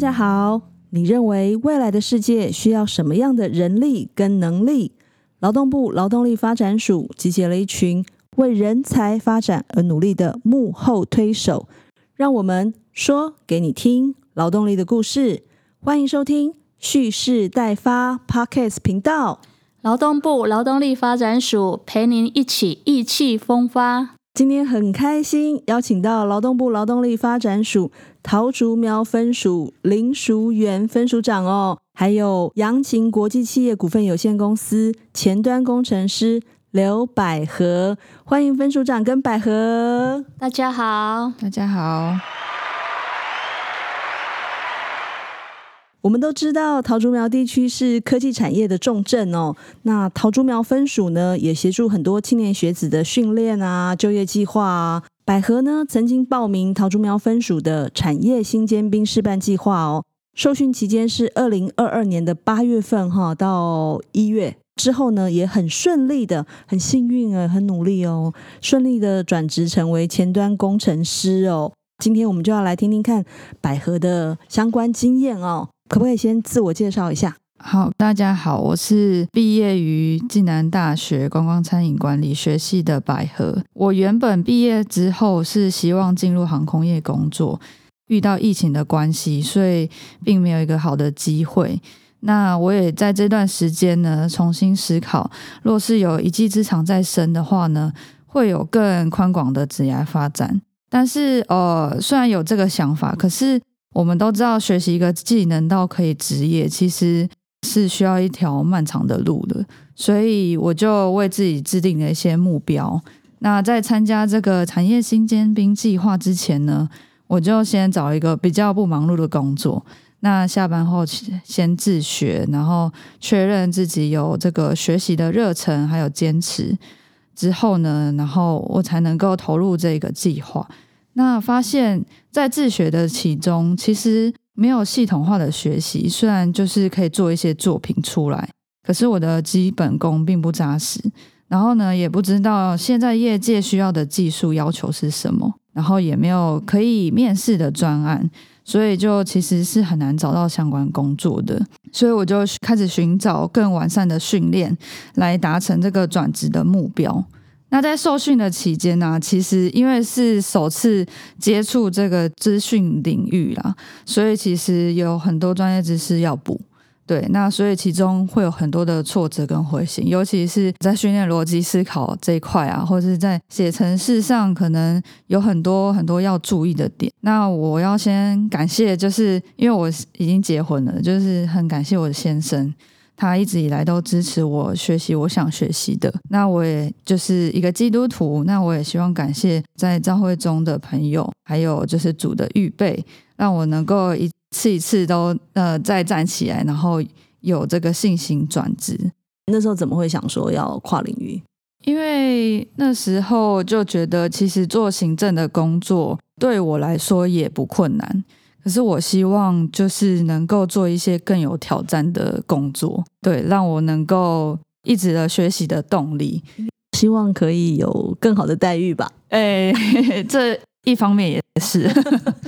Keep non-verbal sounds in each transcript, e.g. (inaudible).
家好，你认为未来的世界需要什么样的人力跟能力？劳动部劳动力发展署集结了一群为人才发展而努力的幕后推手，让我们说给你听劳动力的故事。欢迎收听蓄势待发 Podcast 频道。劳动部劳动力发展署陪您一起意气风发。今天很开心，邀请到劳动部劳动力发展署桃竹苗分署林淑媛分署长哦，还有扬晴国际企业股份有限公司前端工程师刘百合，欢迎分署长跟百合。大家好，大家好。我们都知道桃竹苗地区是科技产业的重镇哦。那桃竹苗分署呢，也协助很多青年学子的训练啊、就业计划啊。百合呢，曾经报名桃竹苗分署的产业新尖兵示范计划哦。受训期间是二零二二年的八月份哈到一月之后呢，也很顺利的，很幸运啊，很努力哦，顺利的转职成为前端工程师哦。今天我们就要来听听看百合的相关经验哦。可不可以先自我介绍一下？好，大家好，我是毕业于暨南大学观光餐饮管理学系的百合。我原本毕业之后是希望进入航空业工作，遇到疫情的关系，所以并没有一个好的机会。那我也在这段时间呢，重新思考，若是有一技之长在身的话呢，会有更宽广的职业发展。但是，呃，虽然有这个想法，可是。我们都知道，学习一个技能到可以职业，其实是需要一条漫长的路的。所以我就为自己制定了一些目标。那在参加这个产业新尖兵计划之前呢，我就先找一个比较不忙碌的工作。那下班后先自学，然后确认自己有这个学习的热忱还有坚持之后呢，然后我才能够投入这个计划。那发现，在自学的其中，其实没有系统化的学习。虽然就是可以做一些作品出来，可是我的基本功并不扎实。然后呢，也不知道现在业界需要的技术要求是什么，然后也没有可以面试的专案，所以就其实是很难找到相关工作的。所以我就开始寻找更完善的训练，来达成这个转职的目标。那在受训的期间呢，其实因为是首次接触这个资讯领域啦，所以其实有很多专业知识要补。对，那所以其中会有很多的挫折跟灰心，尤其是在训练逻辑思考这一块啊，或者是在写程式上，可能有很多很多要注意的点。那我要先感谢，就是因为我已经结婚了，就是很感谢我的先生。他一直以来都支持我学习我想学习的，那我也就是一个基督徒，那我也希望感谢在教会中的朋友，还有就是主的预备，让我能够一次一次都呃再站起来，然后有这个信心转职。那时候怎么会想说要跨领域？因为那时候就觉得其实做行政的工作对我来说也不困难。可是我希望就是能够做一些更有挑战的工作，对，让我能够一直的学习的动力，希望可以有更好的待遇吧。哎，这一方面也是。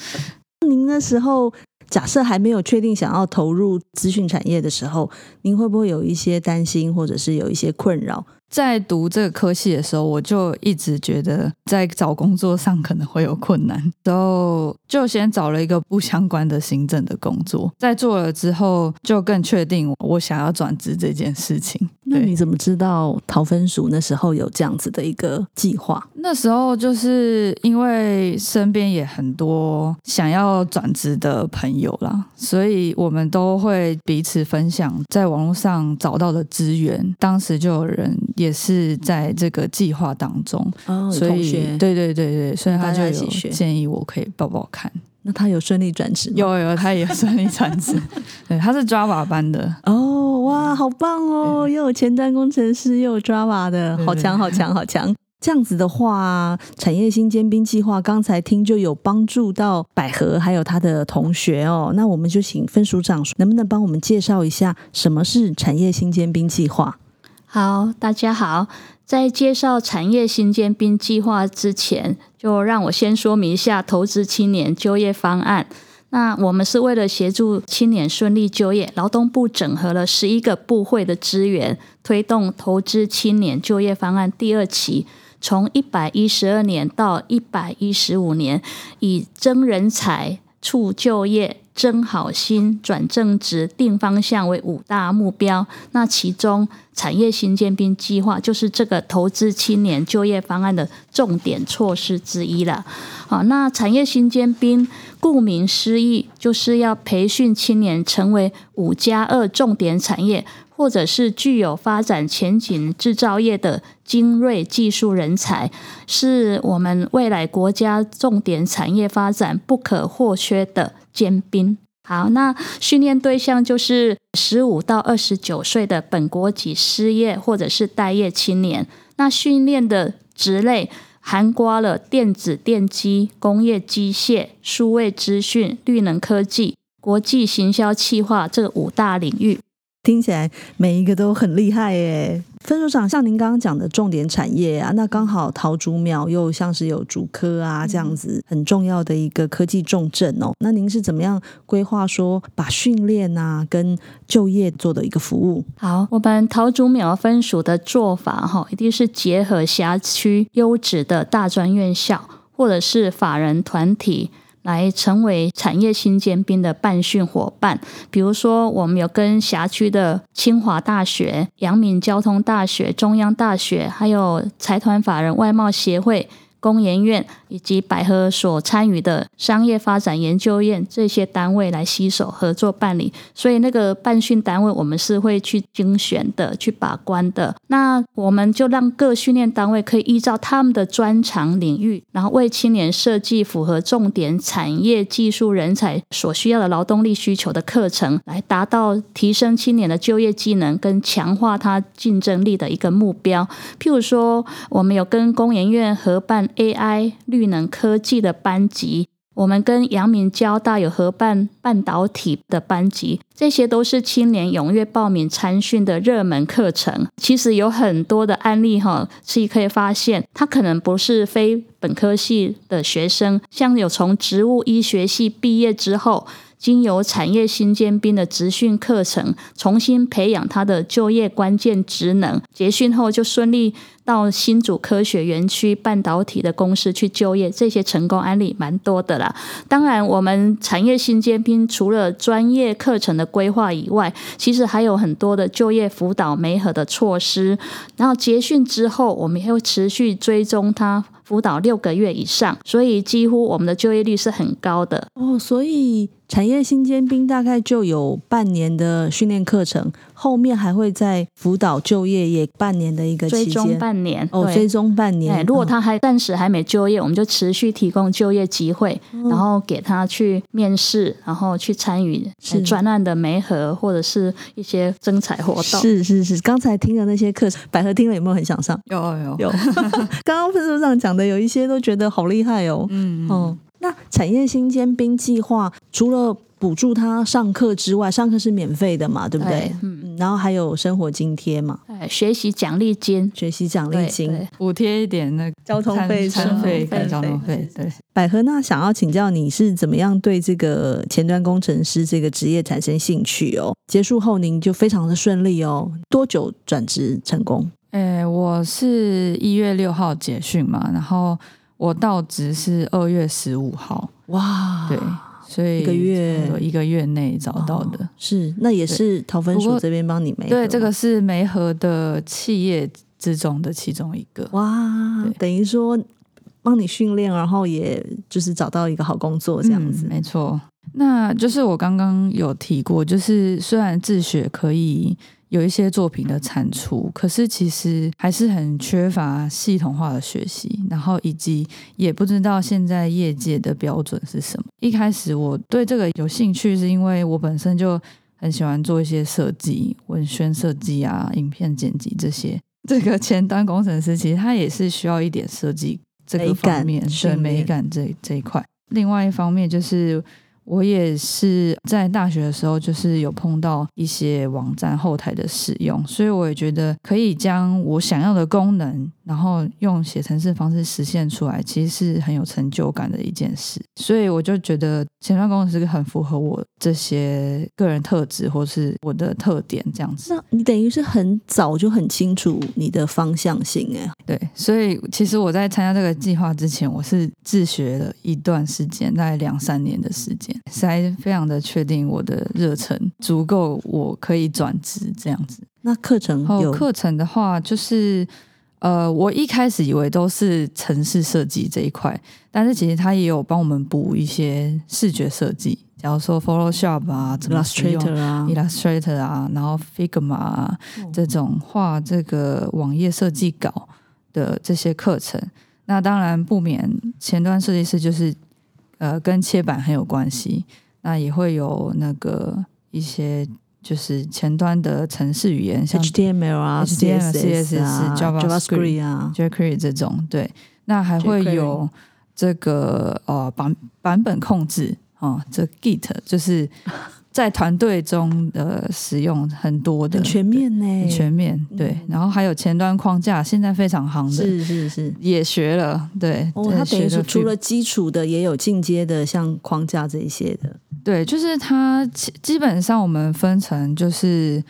(laughs) 您那时候假设还没有确定想要投入资讯产业的时候，您会不会有一些担心，或者是有一些困扰？在读这个科系的时候，我就一直觉得在找工作上可能会有困难，然后就先找了一个不相关的行政的工作。在做了之后，就更确定我想要转职这件事情。那你怎么知道桃分署那时候有这样子的一个计划？那时候就是因为身边也很多想要转职的朋友啦，所以我们都会彼此分享在网络上找到的资源。当时就有人。也是在这个计划当中，所以对对对对，所以他就有建议我可以报报看。那他有顺利转职？有有，他也顺利转职。(laughs) 对，他是抓瓦班的。哦，哇，好棒哦！又有前端工程师，又有 Java 的，好强好强好强！这样子的话，产业新尖兵计划刚才听就有帮助到百合还有他的同学哦。那我们就请分署长能不能帮我们介绍一下什么是产业新尖兵计划？好，大家好。在介绍产业新尖兵计划之前，就让我先说明一下投资青年就业方案。那我们是为了协助青年顺利就业，劳动部整合了十一个部会的资源，推动投资青年就业方案第二期，从一百一十二年到一百一十五年，以增人才、促就业。争好心、转正职、定方向为五大目标。那其中产业新尖兵计划就是这个投资青年就业方案的重点措施之一了。好，那产业新尖兵顾名思义，就是要培训青年成为五加二重点产业，或者是具有发展前景制造业的精锐技术人才，是我们未来国家重点产业发展不可或缺的。尖兵好，那训练对象就是十五到二十九岁的本国籍失业或者是待业青年。那训练的职类涵盖了电子电机、工业机械、数位资讯、绿能科技、国际行销企划这五大领域。听起来每一个都很厉害耶。分署长，像您刚刚讲的重点产业啊，那刚好桃竹苗又像是有竹科啊这样子很重要的一个科技重镇哦。那您是怎么样规划说把训练啊跟就业做的一个服务？好，我们桃竹苗分署的做法哈，一定是结合辖区优质的大专院校或者是法人团体。来成为产业新尖兵的办训伙伴，比如说，我们有跟辖区的清华大学、阳明交通大学、中央大学，还有财团法人外贸协会。工研院以及百合所参与的商业发展研究院这些单位来携手合作办理，所以那个办训单位我们是会去精选的、去把关的。那我们就让各训练单位可以依照他们的专长领域，然后为青年设计符合重点产业技术人才所需要的劳动力需求的课程，来达到提升青年的就业技能跟强化他竞争力的一个目标。譬如说，我们有跟工研院合办。AI 绿能科技的班级，我们跟阳明交大有合办半导体的班级，这些都是青年踊跃报名参训的热门课程。其实有很多的案例哈，是可以发现，他可能不是非本科系的学生，像有从植物医学系毕业之后。经由产业新尖兵的职训课程，重新培养他的就业关键职能，结训后就顺利到新竹科学园区半导体的公司去就业。这些成功案例蛮多的啦。当然，我们产业新尖兵除了专业课程的规划以外，其实还有很多的就业辅导、媒合的措施。然后结训之后，我们也会持续追踪他。辅导六个月以上，所以几乎我们的就业率是很高的哦。所以产业新尖兵大概就有半年的训练课程，后面还会在辅导就业也半年的一个追踪半年哦，追踪半年。如果他还暂时还没就业，我们就持续提供就业机会，然后给他去面试，然后去参与专案的媒合或者是一些征才活动。是是是，刚才听的那些课程，百合听了有没有很想上？有有有。(laughs) 刚刚分数上讲的。有一些都觉得好厉害哦，嗯哦，那产业新尖兵计划除了补助他上课之外，上课是免费的嘛，对。不对？嗯，然后还有生活津贴嘛，学习奖励金，学习奖励金，补贴一点那交通费、餐费、交通费。对，百合，那想要请教你是怎么样对这个前端工程师这个职业产生兴趣哦？结束后您就非常的顺利哦，多久转职成功？诶，我是一月六号结训嘛，然后我到职是二月十五号。哇，对，所以一个月一个月内找到的，是那也是桃分署这边帮你没对，这个是梅河的企业之中的其中一个。哇，等于说帮你训练，然后也就是找到一个好工作这样子，没错。那就是我刚刚有提过，就是虽然自学可以。有一些作品的产出，可是其实还是很缺乏系统化的学习，然后以及也不知道现在业界的标准是什么。一开始我对这个有兴趣，是因为我本身就很喜欢做一些设计、文宣设计啊、影片剪辑这些。这个前端工程师其实他也是需要一点设计这个方面，对美感这这一块。另外一方面就是我也是在大学的时候，就是有碰到一些网站后台的使用，所以我也觉得可以将我想要的功能，然后用写程式方式实现出来，其实是很有成就感的一件事。所以我就觉得前端工程师很符合我这些个人特质或是我的特点这样子。那你等于是很早就很清楚你的方向性哎。对，所以其实我在参加这个计划之前，我是自学了一段时间，大概两三年的时间。才非常的确定我的热忱足够，我可以转职这样子。那课程有课程的话，就是呃，我一开始以为都是城市设计这一块，但是其实他也有帮我们补一些视觉设计，假如说 Photoshop 啊、Illustrator 啊、Illustrator 啊，然后 Figma 啊这种画这个网页设计稿的这些课程。那当然不免前端设计师就是。呃，跟切板很有关系，那也会有那个一些就是前端的程式语言，像 HTML 啊、CSS 啊、JavaScript 啊、jQuery 这种。对，那还会有这个呃版版本控制啊，这 Git 就是。在团队中的使用很多的，很全面呢，全面对，然后还有前端框架，现在非常行的，是是是，也学了，对，哦，它等于是除了基础的，也有进阶的，像框架这一些的，对，就是它基本上我们分成就是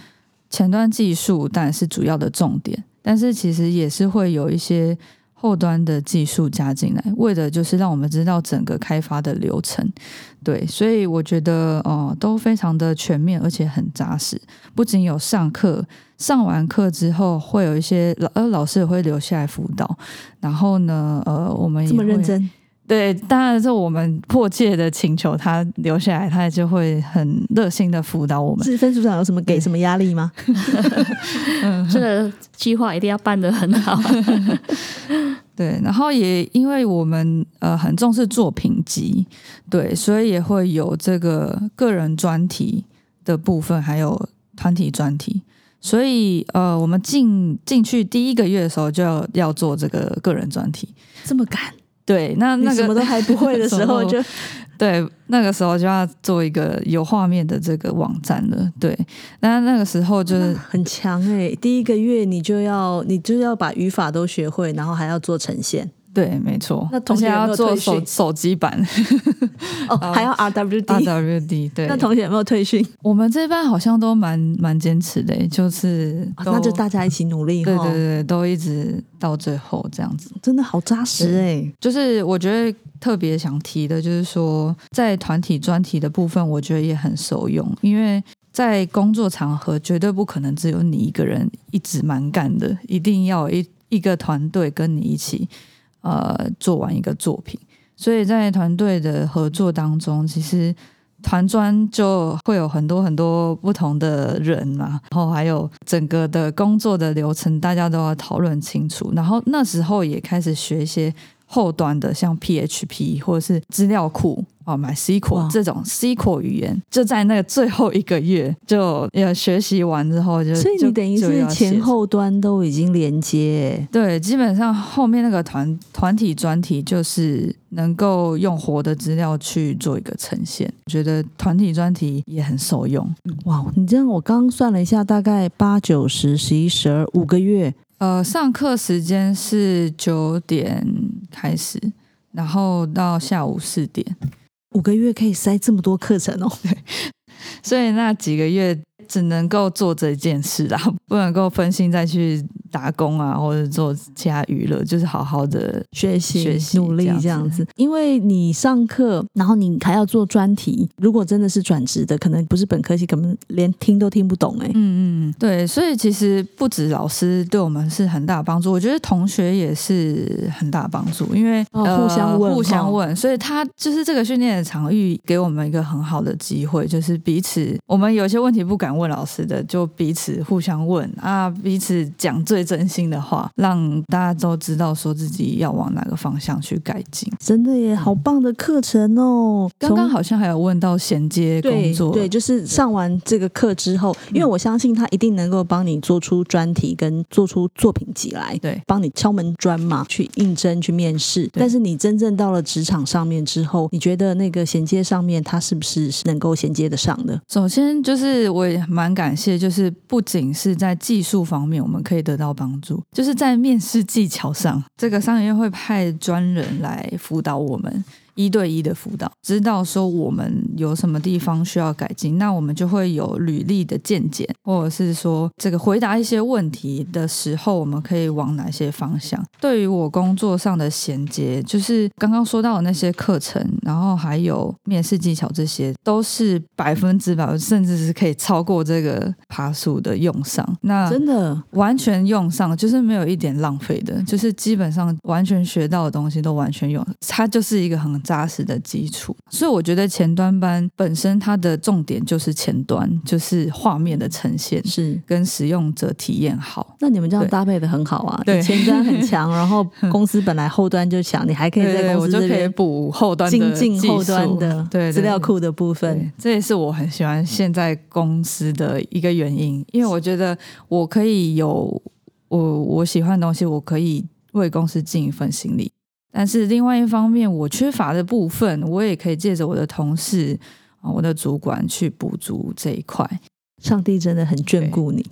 前端技术，但是主要的重点，但是其实也是会有一些。后端的技术加进来，为的就是让我们知道整个开发的流程。对，所以我觉得哦，都非常的全面，而且很扎实。不仅有上课，上完课之后会有一些老呃老师也会留下来辅导。然后呢，呃，我们这么认真。对，当然是我们迫切的请求他留下来，他就会很热心的辅导我们。是分组长有什么给什么压力吗？(laughs) 这个计划一定要办得很好。(laughs) 对，然后也因为我们呃很重视作品集，对，所以也会有这个个人专题的部分，还有团体专题。所以呃，我们进进去第一个月的时候就要要做这个个人专题，这么赶。对，那那个什么都还不会的 (laughs) 时候，(laughs) 就对那个时候就要做一个有画面的这个网站了。对，那那个时候就是很强哎，第一个月你就要你就要把语法都学会，然后还要做呈现。对，没错。那同学要做手手机版 (laughs) 哦，(laughs) 还要 RWD，RWD。对，那同学有没有退训？我们这班好像都蛮蛮坚持的，就是那就大家一起努力。对对对，都一直到最后这样子，真的好扎实哎。就是我觉得特别想提的，就是说在团体专题的部分，我觉得也很受用，因为在工作场合绝对不可能只有你一个人一直蛮干的，一定要一一个团队跟你一起。呃，做完一个作品，所以在团队的合作当中，其实团专就会有很多很多不同的人嘛，然后还有整个的工作的流程，大家都要讨论清楚。然后那时候也开始学一些后端的，像 PHP 或者是资料库。哦，买 SQL 这种 SQL 语言，就在那个最后一个月就要学习完之后，就所以你等于是前后端都已经连接。对，基本上后面那个团团体专题就是能够用活的资料去做一个呈现，觉得团体专题也很受用。哇，你这样我刚算了一下，大概八九十十一十二五个月。呃，上课时间是九点开始，然后到下午四点。五个月可以塞这么多课程哦，对，所以那几个月只能够做这件事啦，(laughs) 不能够分心再去。打工啊，或者做其他娱乐，就是好好的学习、学习、努力这样子。因为你上课，然后你还要做专题。如果真的是转职的，可能不是本科系，可能连听都听不懂。哎，嗯嗯，对。所以其实不止老师对我们是很大帮助，我觉得同学也是很大帮助，因为互相问、互相问。所以他就是这个训练的场域，给我们一个很好的机会，就是彼此我们有些问题不敢问老师的，就彼此互相问啊，彼此讲最。真心的话，让大家都知道说自己要往哪个方向去改进。真的耶，好棒的课程哦！刚刚好像还有问到衔接工作，对，就是上完这个课之后，因为我相信他一定能够帮你做出专题跟做出作品集来，对，帮你敲门砖嘛，去应征去面试。但是你真正到了职场上面之后，你觉得那个衔接上面，它是不是能够衔接得上的？首先就是我也蛮感谢，就是不仅是在技术方面我们可以得到帮助，就是在面试技巧上，这个商业会派专人来辅导我们。一对一的辅导，知道说我们有什么地方需要改进，那我们就会有履历的见解，或者是说这个回答一些问题的时候，我们可以往哪些方向？对于我工作上的衔接，就是刚刚说到的那些课程，然后还有面试技巧，这些都是百分之百，甚至是可以超过这个爬树的用上。那真的完全用上，就是没有一点浪费的，就是基本上完全学到的东西都完全用，它就是一个很。扎实的基础，所以我觉得前端班本身它的重点就是前端，就是画面的呈现是跟使用者体验好。那你们这样搭配的很好啊，对，前端很强，(laughs) 然后公司本来后端就强，你还可以在公司这边补后端精进后端的对资料库的部分。这也是我很喜欢现在公司的一个原因，因为我觉得我可以有我我喜欢的东西，我可以为公司尽一份心力。但是另外一方面，我缺乏的部分，我也可以借着我的同事啊，我的主管去补足这一块。上帝真的很眷顾你，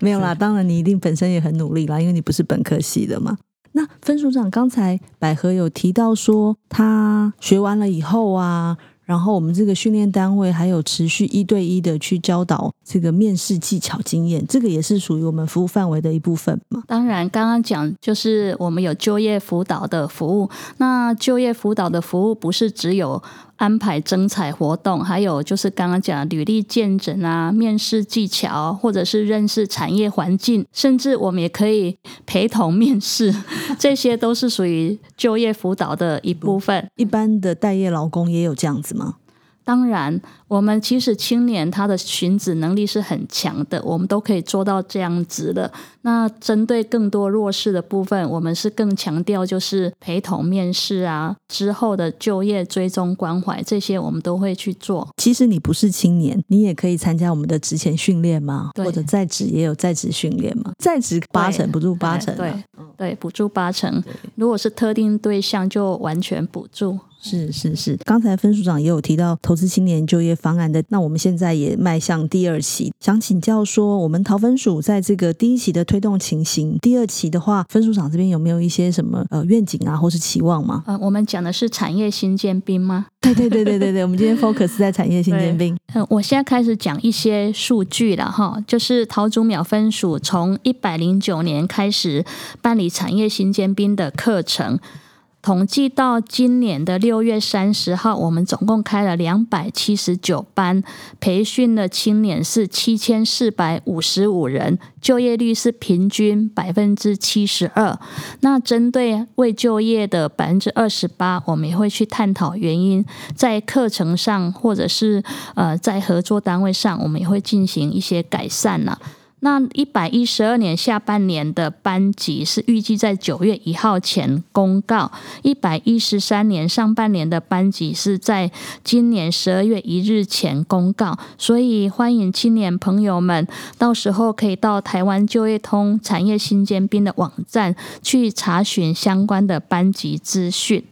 没有啦，当然你一定本身也很努力啦，因为你不是本科系的嘛。那分署长刚才百合有提到说，他学完了以后啊。然后我们这个训练单位还有持续一对一的去教导这个面试技巧经验，这个也是属于我们服务范围的一部分嘛。当然，刚刚讲就是我们有就业辅导的服务，那就业辅导的服务不是只有。安排征才活动，还有就是刚刚讲履历见诊啊、面试技巧，或者是认识产业环境，甚至我们也可以陪同面试，(laughs) 这些都是属于就业辅导的一部分。一般的待业劳工也有这样子吗？当然，我们其实青年他的寻子能力是很强的，我们都可以做到这样子的。那针对更多弱势的部分，我们是更强调就是陪同面试啊，之后的就业追踪关怀这些，我们都会去做。其实你不是青年，你也可以参加我们的职前训练吗？或者在职也有在职训练吗？在职八成补助八成，对对，补助八成。如果是特定对象，就完全补助。是是是，刚才分署长也有提到投资青年就业方案的，那我们现在也迈向第二期，想请教说，我们桃分署在这个第一期的推动情形，第二期的话，分署长这边有没有一些什么呃愿景啊，或是期望吗？呃，我们讲的是产业新建兵吗？对对对对对对，我们今天 focus 在产业新建兵。嗯，我现在开始讲一些数据了哈，就是桃竹苗分署从一百零九年开始办理产业新建兵的课程。统计到今年的六月三十号，我们总共开了两百七十九班，培训的青年是七千四百五十五人，就业率是平均百分之七十二。那针对未就业的百分之二十八，我们也会去探讨原因，在课程上或者是呃在合作单位上，我们也会进行一些改善了。那一百一十二年下半年的班级是预计在九月一号前公告，一百一十三年上半年的班级是在今年十二月一日前公告，所以欢迎青年朋友们到时候可以到台湾就业通产业新尖兵的网站去查询相关的班级资讯。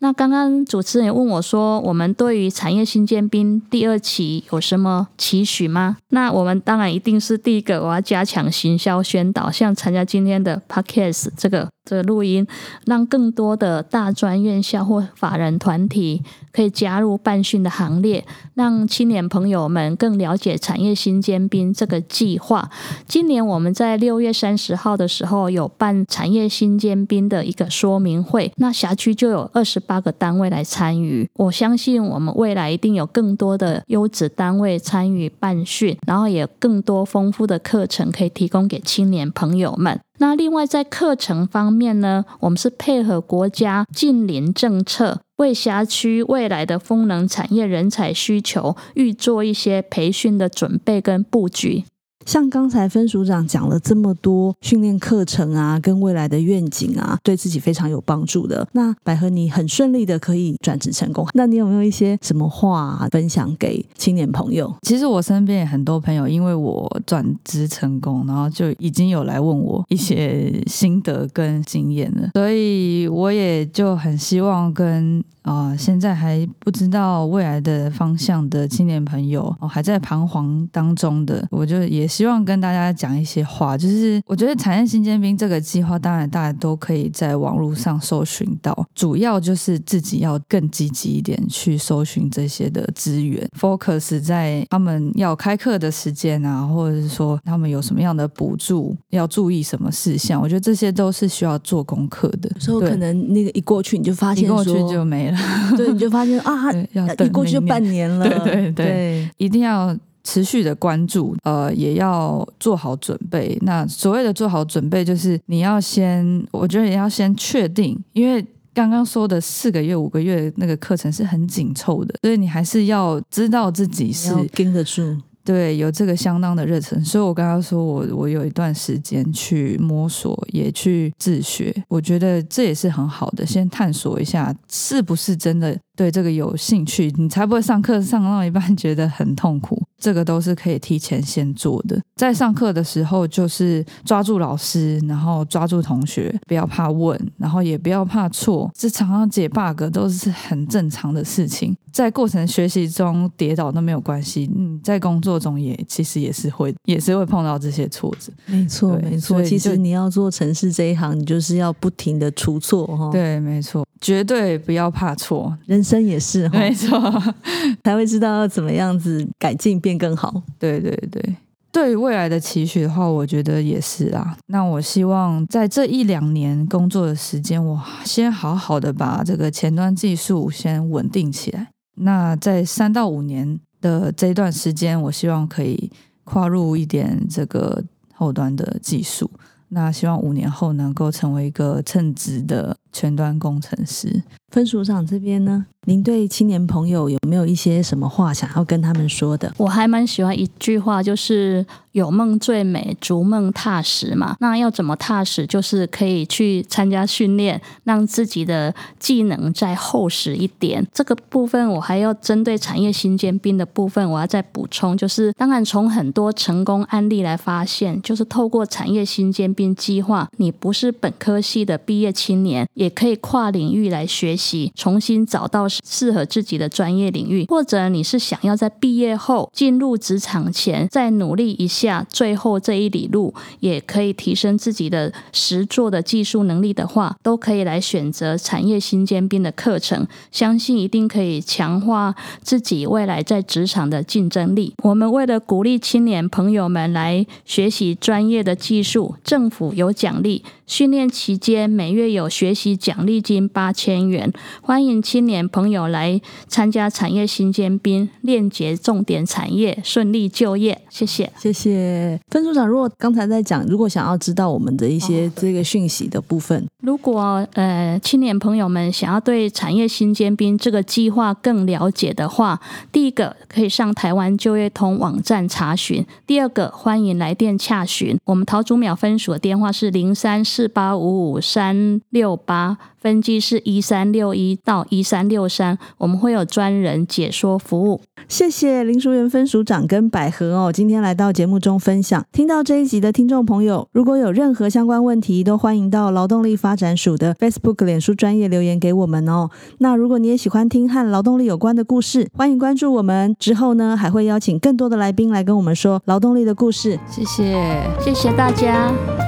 那刚刚主持人问我说，我们对于产业新尖兵第二期有什么期许吗？那我们当然一定是第一个，我要加强行销宣导，像参加今天的 podcast 这个。这个录音，让更多的大专院校或法人团体可以加入办训的行列，让青年朋友们更了解产业新尖兵这个计划。今年我们在六月三十号的时候有办产业新尖兵的一个说明会，那辖区就有二十八个单位来参与。我相信我们未来一定有更多的优质单位参与办训，然后也更多丰富的课程可以提供给青年朋友们。那另外在课程方面呢，我们是配合国家近邻政策，为辖区未来的风能产业人才需求预做一些培训的准备跟布局。像刚才分署长讲了这么多训练课程啊，跟未来的愿景啊，对自己非常有帮助的。那百合，你很顺利的可以转职成功，那你有没有一些什么话分享给青年朋友？其实我身边也很多朋友，因为我转职成功，然后就已经有来问我一些心得跟经验了，所以我也就很希望跟。啊，现在还不知道未来的方向的青年朋友，哦，还在彷徨当中的，我就也希望跟大家讲一些话，就是我觉得产业新尖兵这个计划，当然大家都可以在网络上搜寻到，主要就是自己要更积极一点去搜寻这些的资源，focus 在他们要开课的时间啊，或者是说他们有什么样的补助，要注意什么事项，我觉得这些都是需要做功课的。有时候可能那个一过去你就发现，过去就没了。(laughs) 对，你就发现啊，(laughs) 要一过去就半年了。(laughs) 对对对，一定要持续的关注，呃，也要做好准备。那所谓的做好准备，就是你要先，我觉得也要先确定，因为刚刚说的四个月、五个月那个课程是很紧凑的，所以你还是要知道自己是跟得住。对，有这个相当的热忱，所以我刚刚说我我有一段时间去摸索，也去自学，我觉得这也是很好的，先探索一下是不是真的。对这个有兴趣，你才不会上课上到一半觉得很痛苦。这个都是可以提前先做的。在上课的时候，就是抓住老师，然后抓住同学，不要怕问，然后也不要怕错。这常常解 bug 都是很正常的事情。在过程学习中跌倒都没有关系。嗯，在工作中也其实也是会也是会碰到这些挫折。没错，没错。其实你要做城市这一行，你就是要不停的出错哈。对，没错。绝对不要怕错，人生也是，没错，(laughs) 才会知道要怎么样子改进变更好。对对对，对于未来的期许的话，我觉得也是啊。那我希望在这一两年工作的时间，我先好好的把这个前端技术先稳定起来。那在三到五年的这段时间，我希望可以跨入一点这个后端的技术。那希望五年后能够成为一个称职的前端工程师。分署长这边呢？您对青年朋友有没有一些什么话想要跟他们说的？我还蛮喜欢一句话，就是“有梦最美，逐梦踏实”嘛。那要怎么踏实？就是可以去参加训练，让自己的技能再厚实一点。这个部分我还要针对产业新尖兵的部分，我要再补充，就是当然从很多成功案例来发现，就是透过产业新尖兵计划，你不是本科系的毕业青年，也也可以跨领域来学习，重新找到。适合自己的专业领域，或者你是想要在毕业后进入职场前再努力一下，最后这一里路也可以提升自己的实作的技术能力的话，都可以来选择产业新尖兵的课程，相信一定可以强化自己未来在职场的竞争力。我们为了鼓励青年朋友们来学习专业的技术，政府有奖励。训练期间每月有学习奖励金八千元，欢迎青年朋友来参加产业新尖兵，链接重点产业，顺利就业。谢谢，谢谢分组长。如果刚才在讲，如果想要知道我们的一些这个讯息的部分，如果呃青年朋友们想要对产业新尖兵这个计划更了解的话，第一个可以上台湾就业通网站查询，第二个欢迎来电洽询，我们桃竹苗分署的电话是零三。四八五五三六八，分机是一三六一到一三六三，我们会有专人解说服务。谢谢林淑媛分署长跟百合哦，今天来到节目中分享。听到这一集的听众朋友，如果有任何相关问题，都欢迎到劳动力发展署的 Facebook 脸书专业留言给我们哦。那如果你也喜欢听和劳动力有关的故事，欢迎关注我们。之后呢，还会邀请更多的来宾来跟我们说劳动力的故事。谢谢，谢谢大家。